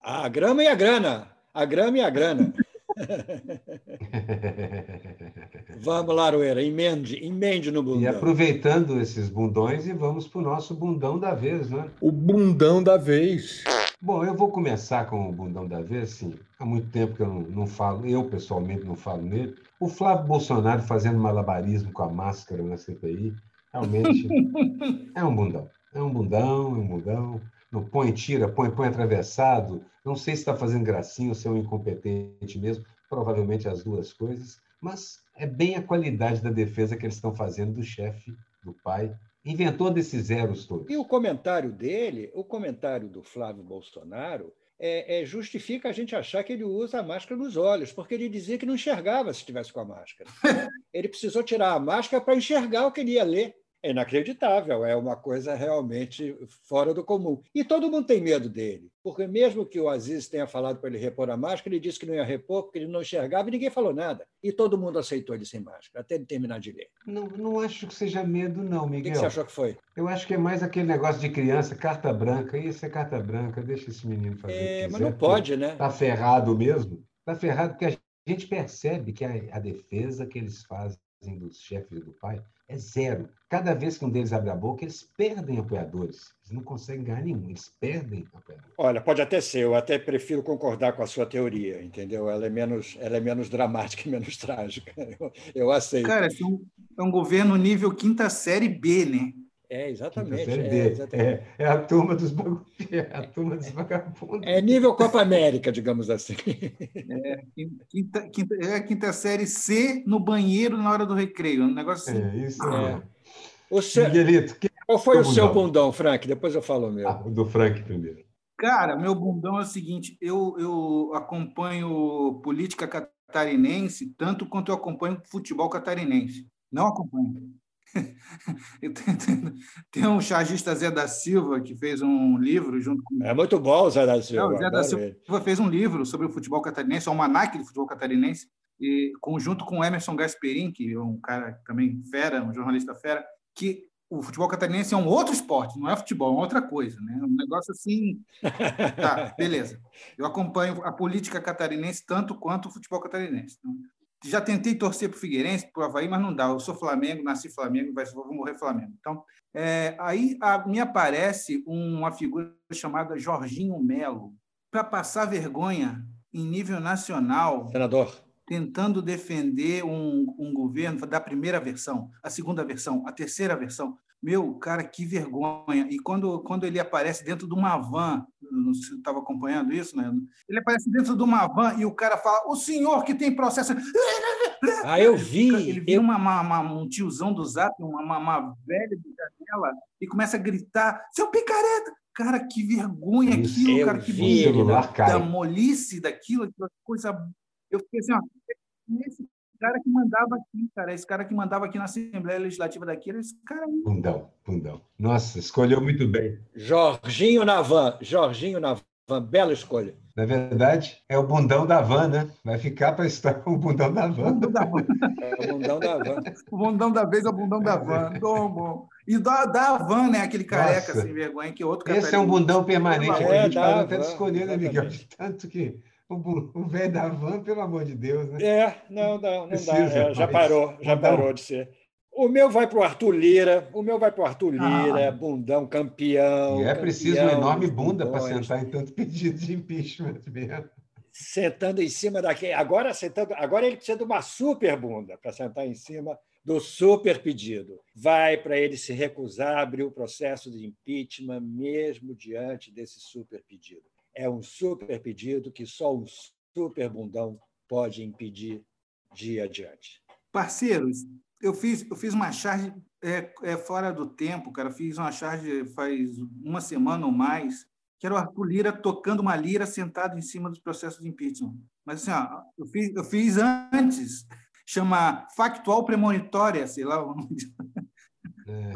A grama e a grana. A grama e a grana. <laughs> vamos lá, Aroeira, emende, emende no bundão. E aproveitando esses bundões, e vamos para o nosso bundão da vez, né? O bundão da vez. Bom, eu vou começar com o bundão da vez, sim. Há muito tempo que eu não, não falo, eu pessoalmente não falo nele. O Flávio Bolsonaro fazendo malabarismo com a máscara na CPI, realmente <laughs> é um bundão. É um bundão, é um bundão. Não põe, tira, põe, põe atravessado. Não sei se está fazendo gracinha ou se é um incompetente mesmo. Provavelmente as duas coisas. Mas é bem a qualidade da defesa que eles estão fazendo do chefe, do pai. Inventou desses zeros todos. E o comentário dele, o comentário do Flávio Bolsonaro, é, é, justifica a gente achar que ele usa a máscara nos olhos, porque ele dizia que não enxergava se estivesse com a máscara. <laughs> ele precisou tirar a máscara para enxergar o que ele ia ler é inacreditável, é uma coisa realmente fora do comum. E todo mundo tem medo dele, porque mesmo que o Aziz tenha falado para ele repor a máscara, ele disse que não ia repor porque ele não enxergava e ninguém falou nada. E todo mundo aceitou ele sem máscara, até ele terminar de ler. Não, não acho que seja medo, não, Miguel. O que, que você achou que foi? Eu acho que é mais aquele negócio de criança, carta branca. Isso é carta branca, deixa esse menino fazer. É, mas não pode, né? Está ferrado mesmo. Está ferrado porque a gente percebe que a, a defesa que eles fazem dos chefes do pai é zero. Cada vez que um deles abre a boca, eles perdem apoiadores. Eles não conseguem ganhar nenhum, eles perdem apoiadores. Olha, pode até ser, eu até prefiro concordar com a sua teoria, entendeu? Ela é menos, ela é menos dramática e menos <laughs> trágica. Eu, eu aceito. Cara, é um, é um governo nível quinta série B, né? É, exatamente. É, exatamente. É, é, a turma dos <laughs> é a turma dos vagabundos. É nível Copa América, digamos assim. É, quinta, quinta, é a quinta série C no banheiro na hora do recreio. Um negócio assim. É, isso é. O seu, Miguelito, qual foi o seu bundão, Frank? Depois eu falo o meu. Ah, o do Frank primeiro. Cara, meu bundão é o seguinte: eu, eu acompanho política catarinense tanto quanto eu acompanho futebol catarinense. Não acompanho. <laughs> Tem um chargista Zé da Silva que fez um livro junto com. É muito bom o Zé da Silva. Não, Zé da Silva fez um livro sobre o futebol catarinense, o almanac do futebol catarinense, e, conjunto com Emerson Gasperin, que é um cara também fera, um jornalista fera, que o futebol catarinense é um outro esporte, não é futebol, é outra coisa, né? Um negócio assim. Tá, <laughs> beleza. Eu acompanho a política catarinense tanto quanto o futebol catarinense. Então, já tentei torcer para o Figueirense, para o Havaí, mas não dá. Eu sou Flamengo, nasci Flamengo, vou morrer Flamengo. Então, é, aí a, me aparece uma figura chamada Jorginho Melo, para passar vergonha em nível nacional. Senador. Tentando defender um, um governo da primeira versão, a segunda versão, a terceira versão. Meu, cara, que vergonha. E quando, quando ele aparece dentro de uma van, não sei se estava acompanhando isso, né? Ele aparece dentro de uma van e o cara fala: o senhor que tem processo. <laughs> Ah, eu vi. Ele vira eu... uma, uma, um tiozão do zap, uma, uma, velha de janela, e começa a gritar: seu picareta! Cara, que vergonha isso, aquilo, cara, que vi, da, da molice daquilo, aquela coisa. Eu fiquei assim, ó, esse cara que mandava aqui, cara. Esse cara que mandava aqui na Assembleia Legislativa daqui era esse cara aí. Bundão, bundão. Nossa, escolheu muito bem. Jorginho Navan, Jorginho Navan, bela escolha. Na verdade, é o bundão da van, né? Vai ficar para estar o bundão da van. O bundão da van. É o bundão da van. o bundão da vez é o bundão da van. Bom, bom. E da, da van, né? Aquele careca Nossa. sem vergonha, que outro Esse é um bundão permanente. É, a gente pode até escolher, né, Miguel? De tanto que o velho da van, pelo amor de Deus, né? É, não, não, não Precisa, dá. É, já parou, já parou de ser. O meu vai para o Arthur Lira, o meu vai para o Arthur Lira, ah. bundão, campeão. É campeão, preciso uma enorme bunda para sentar em tanto pedido de impeachment mesmo. Sentando em cima daquele. Agora, sentando... Agora ele precisa de uma super bunda para sentar em cima do super pedido. Vai para ele se recusar a abrir o processo de impeachment, mesmo diante desse super pedido é um super pedido que só um super bundão pode impedir de ir adiante. Parceiros, eu fiz, eu fiz uma charge é, é, fora do tempo, cara. Fiz uma charge faz uma semana ou mais, que era o Arthur Lira tocando uma lira sentado em cima dos processos de impeachment. Mas assim, ó, eu, fiz, eu fiz antes, chama factual premonitória, sei lá o nome é.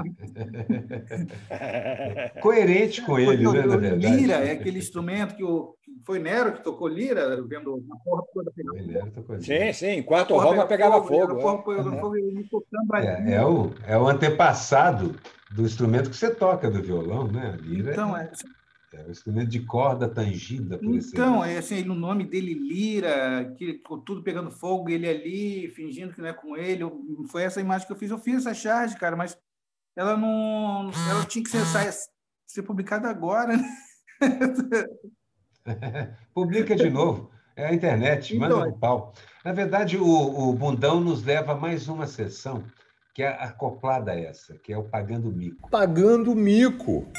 <laughs> Coerente com ele, né, na verdade. Lira é aquele instrumento que o, foi Nero que tocou lira, vendo a porra toda pegando fogo. Sim, sim, enquanto o Roma pegava fogo. é. é, é, o, é o antepassado do instrumento que você toca do violão, né? A lira então, é, é o instrumento de corda tangida por Então, é assim, o nome dele Lira, que tudo pegando fogo, ele ali, fingindo que não é com ele. Foi essa imagem que eu fiz. Eu fiz essa charge, cara, mas ela não. Ela tinha que ser, ser publicada agora. Né? <laughs> Publica de novo. É a internet, manda então, um pau. Na verdade, o, o Bundão nos leva a mais uma sessão que é acoplada a essa, que é o Pagando Mico. Pagando Mico.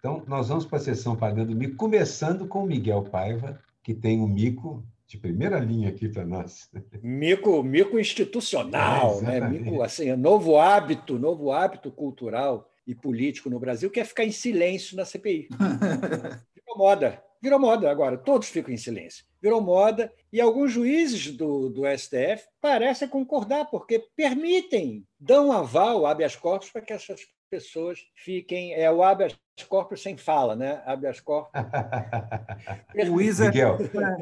Então, nós vamos para a sessão Pagando Mico, começando com o Miguel Paiva, que tem o mico de primeira linha aqui para nós. Mico, mico institucional, é, né? Mico, assim, novo hábito, novo hábito cultural e político no Brasil que é ficar em silêncio na CPI. <laughs> Virou moda, virou moda agora, todos ficam em silêncio. Virou moda e alguns juízes do, do STF parecem concordar, porque permitem, dão aval, habeas corpus, para que essas pessoas fiquem. É o habeas corpus sem fala, né? Habeas corpus. <laughs> o Wizard,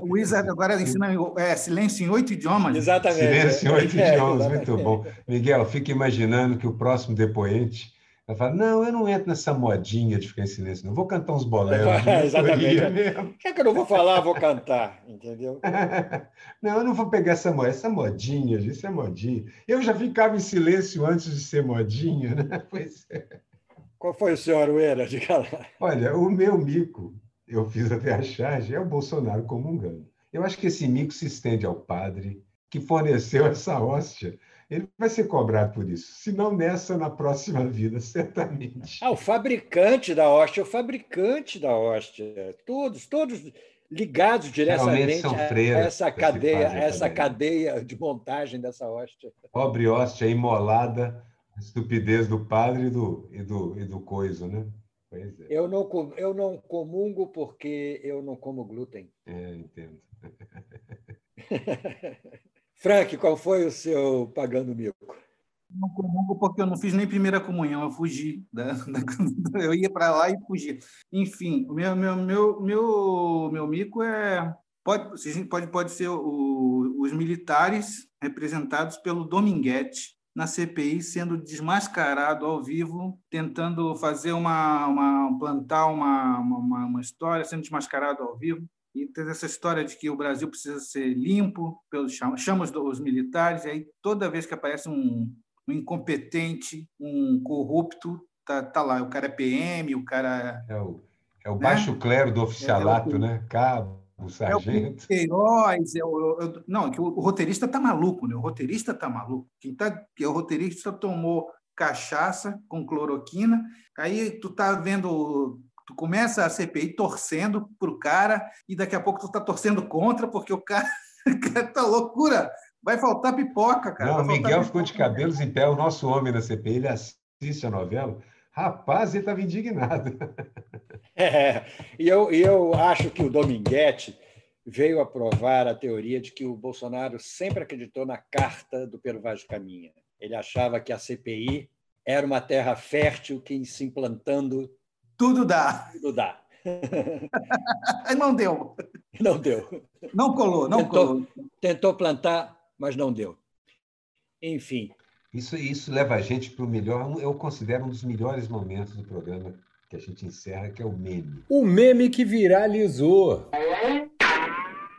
o Wizard agora ensina é, silêncio em oito idiomas. Exatamente. Silêncio em oito <laughs> é, idiomas, muito bom. Miguel, fica imaginando que o próximo depoente vai falar: não, eu não entro nessa modinha de ficar em silêncio, não. Vou cantar uns boleros. <laughs> exatamente. O que é que eu não vou falar? Vou cantar, entendeu? <laughs> não, eu não vou pegar essa, essa modinha, isso é modinha. Eu já ficava em silêncio antes de ser modinha, né? <laughs> Pois é. Qual foi o seu Arueira? de lá. Olha, o meu mico, eu fiz até a charge, é o Bolsonaro comungando. Eu acho que esse mico se estende ao padre que forneceu essa hóstia. Ele vai ser cobrado por isso. Se não nessa, na próxima vida, <laughs> certamente. Ah, o fabricante da hóstia, o fabricante da hóstia. Todos, todos ligados diretamente a essa cadeia, essa cadeia de montagem dessa hóstia. Pobre hóstia imolada estupidez do padre e do, e do, e do coiso, né? É. Eu, não, eu não comungo porque eu não como glúten. É, entendo. <laughs> Frank, qual foi o seu pagando mico? Não comungo porque eu não fiz nem primeira comunhão, eu fugi. Da, <laughs> da, eu ia para lá e fugi. Enfim, o meu, meu, meu, meu, meu mico é. Pode, pode, pode ser o, os militares representados pelo Dominguete, na CPI sendo desmascarado ao vivo, tentando fazer uma, uma plantar uma, uma, uma história, sendo desmascarado ao vivo. E tem essa história de que o Brasil precisa ser limpo pelos chamamos os militares, e aí toda vez que aparece um, um incompetente, um corrupto, tá, tá lá, o cara é PM, o cara é o, é o baixo né? clero do oficialato, é, é o, né? Cabo, o sargento. É o Queiroz, é o, é não, que o, o, roteirista tá maluco, né? O roteirista tá maluco. Quem tá, que o roteirista tomou cachaça com cloroquina, aí tu tá vendo Tu começa a CPI torcendo para o cara e daqui a pouco tu está torcendo contra porque <laughs> o cara, tá loucura. Vai faltar pipoca, cara. Não, o Miguel ficou de cabelos em pé, o nosso homem da CPI, ele assiste a novela. Rapaz, ele estava indignado. <laughs> É, e eu, eu acho que o Dominguete veio a provar a teoria de que o Bolsonaro sempre acreditou na carta do Pero Vaz de Caminha. Ele achava que a CPI era uma terra fértil que se implantando tudo dá. Tudo dá. <laughs> não deu. Não deu. Não colou, não tentou, colou. Tentou plantar, mas não deu. Enfim. Isso, isso leva a gente para o melhor, eu considero um dos melhores momentos do programa que a gente encerra, que é o meme. O meme que viralizou.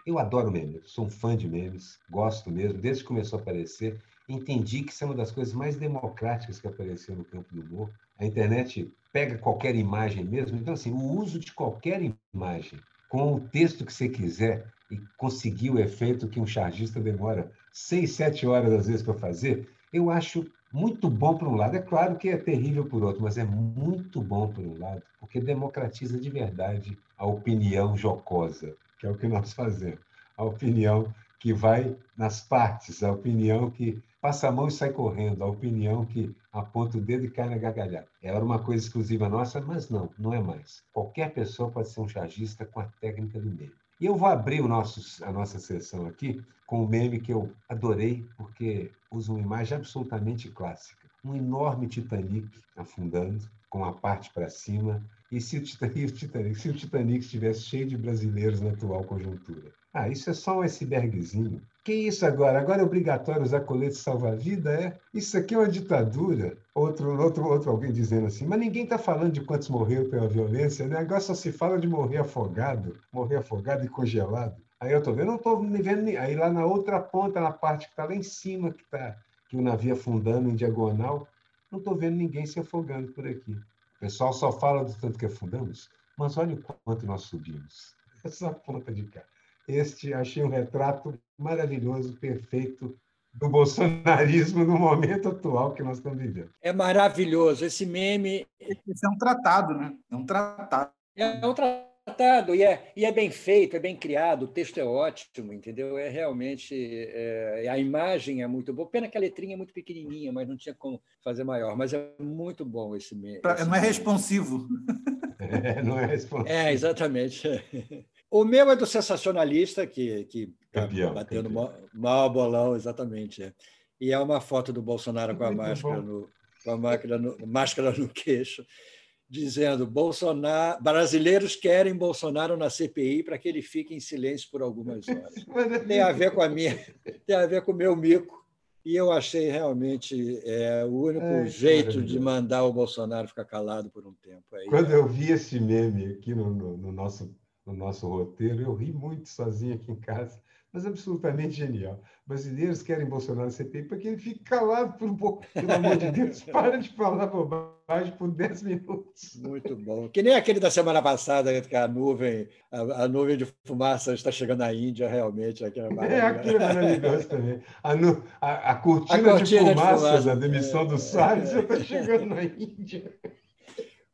Eu adoro meme, sou um fã de memes, gosto mesmo, desde que começou a aparecer. Entendi que isso é uma das coisas mais democráticas que apareceu no campo do humor. A internet pega qualquer imagem mesmo. Então, assim, o uso de qualquer imagem com o texto que você quiser e conseguir o efeito que um chargista demora seis, sete horas às vezes para fazer, eu acho muito bom por um lado. É claro que é terrível por outro, mas é muito bom por um lado, porque democratiza de verdade a opinião jocosa, que é o que nós fazemos. A opinião que vai nas partes, a opinião que passa a mão e sai correndo, a opinião que aponta o dedo e cai na gargalhada. Era uma coisa exclusiva nossa, mas não, não é mais. Qualquer pessoa pode ser um chargista com a técnica do meme. E eu vou abrir o nosso, a nossa sessão aqui com um meme que eu adorei, porque usa uma imagem absolutamente clássica. Um enorme Titanic afundando, com a parte para cima, e se o Titanic, <laughs> Titanic, se o Titanic estivesse cheio de brasileiros na atual conjuntura? Ah, isso é só um icebergzinho. Que isso agora? Agora é obrigatório usar colete salva-vida? É? Isso aqui é uma ditadura? Outro, outro, outro alguém dizendo assim, mas ninguém está falando de quantos morreram pela violência, né? Agora só se fala de morrer afogado, morrer afogado e congelado. Aí eu estou vendo, não estou vendo. Aí lá na outra ponta, na parte que está lá em cima, que está que o navio afundando em diagonal, não estou vendo ninguém se afogando por aqui. O pessoal só fala do tanto que afundamos, mas olha o quanto nós subimos. <laughs> Essa ponta de cá. Este achei um retrato maravilhoso, perfeito do bolsonarismo no momento atual que nós estamos vivendo. É maravilhoso. Esse meme. Esse é um tratado, né? É um tratado. É um tratado, e é, e é bem feito, é bem criado, o texto é ótimo, entendeu? É realmente. É, a imagem é muito boa. Pena que a letrinha é muito pequenininha, mas não tinha como fazer maior. Mas é muito bom esse meme. Não é responsivo. É, não é responsivo. É, exatamente. O meu é do sensacionalista, que está batendo mal bolão, exatamente. É. E é uma foto do Bolsonaro com a, máscara no, com a máscara, no, máscara no queixo, dizendo Bolsonaro, brasileiros querem Bolsonaro na CPI para que ele fique em silêncio por algumas <laughs> horas. É tem a ver com a minha, tem a ver com o meu mico. E eu achei realmente é, o único é, jeito de mandar o Bolsonaro ficar calado por um tempo. Aí, Quando eu vi esse meme aqui no, no, no nosso no nosso roteiro. Eu ri muito sozinho aqui em casa, mas absolutamente genial. Brasileiros querem Bolsonaro CPI para que ele fique calado por um pouco. Pelo amor de Deus, <laughs> para de falar bobagem por 10 minutos. Muito bom. Que nem aquele da semana passada, que a nuvem, a, a nuvem de fumaça está chegando na Índia, realmente. É, é, aquilo é maravilhoso também. A, nu, a, a, cortina, a cortina, de fumaça, de fumaça da demissão é, do Salles é, está chegando na Índia.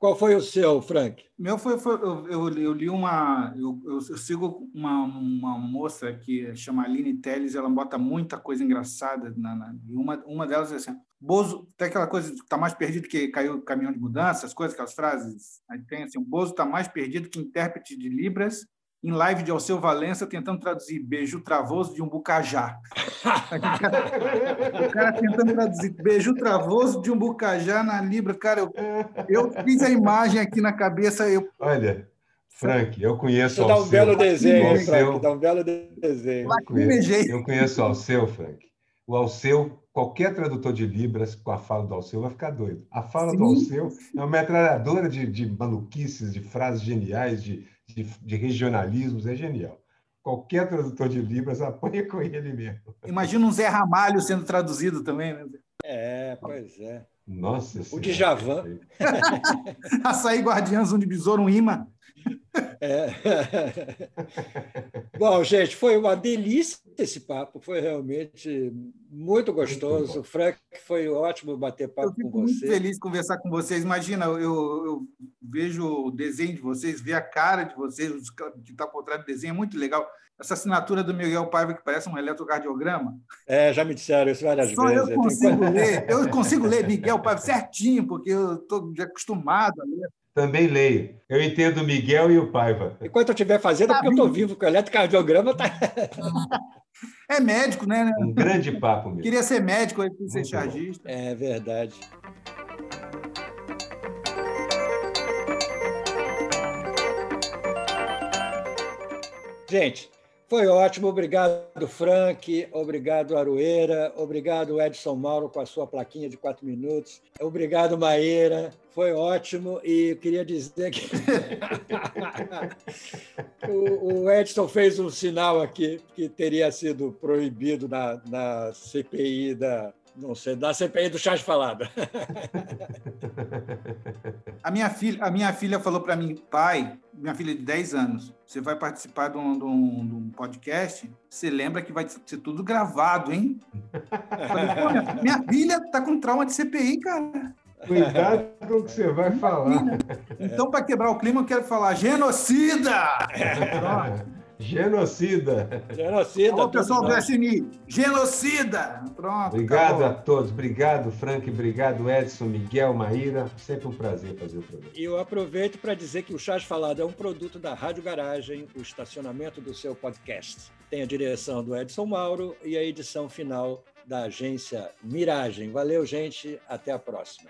Qual foi o seu, Frank? Meu foi, foi eu, eu, li uma. Eu, eu, sigo uma, uma moça que chama Aline Teles, ela bota muita coisa engraçada. Na, na, e uma, uma delas é assim: Bozo, tem aquela coisa está mais perdido que caiu caminhão de mudança, as coisas, aquelas frases. Aí tem assim: Bozo está mais perdido que intérprete de Libras em live de Alceu Valença tentando traduzir beijo travoso de um bucajá. o cara tentando traduzir beijo travoso de um bucajá na Libra. Cara, eu, eu fiz a imagem aqui na cabeça. Eu... Olha, Frank, eu conheço o Alceu. Dá um belo desenho, Alceu, Frank, dá um belo desenho. Eu conheço, eu conheço o Alceu, Frank. O Alceu, qualquer tradutor de Libras com a fala do Alceu vai ficar doido. A fala Sim. do Alceu é uma metralhadora de, de maluquices, de frases geniais, de, de, de regionalismos, é genial. Qualquer tradutor de Libras apanha com ele mesmo. Imagina um Zé Ramalho sendo traduzido também, né? É, pois é. Nossa O de Javan. <laughs> Açaí Guardiãs, um de besouro, um imã. É. Bom, gente, foi uma delícia esse papo, foi realmente muito gostoso. Muito Frank, foi ótimo bater papo com muito você. feliz de conversar com vocês. Imagina, eu, eu vejo o desenho de vocês, ver a cara de vocês, que está por trás do desenho, é muito legal. Essa assinatura do Miguel Paiva, que parece um eletrocardiograma. É, já me disseram isso várias Só vezes. eu Eu tenho- consigo <laughs> ler. Eu consigo ler Miguel Paiva certinho, porque eu estou acostumado a ler. Também leio. Eu entendo o Miguel e o Paiva. Enquanto eu estiver fazendo, é porque eu estou vivo, porque o eletrocardiograma está. É médico, né? Um grande papo mesmo. Queria ser médico, aí fui ser chargista. É verdade. Gente, foi ótimo. Obrigado, Frank. Obrigado, Aroeira. Obrigado, Edson Mauro, com a sua plaquinha de quatro minutos. Obrigado, Maíra. Foi ótimo. E eu queria dizer que <laughs> o, Edson fez um sinal aqui que teria sido proibido na, na CPI da. Não sei, da CPI do Chás Falada. <laughs> A minha filha, a minha filha falou para mim, pai, minha filha de 10 anos, você vai participar de um, de um- de um podcast, você lembra que vai ser tudo gravado, hein? Falei, "Pô, minha, minha filha tá com trauma de CPI, cara. Cuidado com o que você vai falar. Então, para quebrar o clima, eu quero falar genocida! Pronto. Genocida. Genocida. Alô, pessoal do. SNI, genocida! Pronto, Obrigado a acabou. todos. Obrigado, Frank. Obrigado, Edson, Miguel, Maíra. Sempre um prazer fazer o programa. E eu aproveito para dizer que o Chás Falado é um produto da Rádio Garagem, o estacionamento do seu podcast. Tem a direção do Edson Mauro e a edição final da agência Miragem. Valeu, gente. Até a próxima.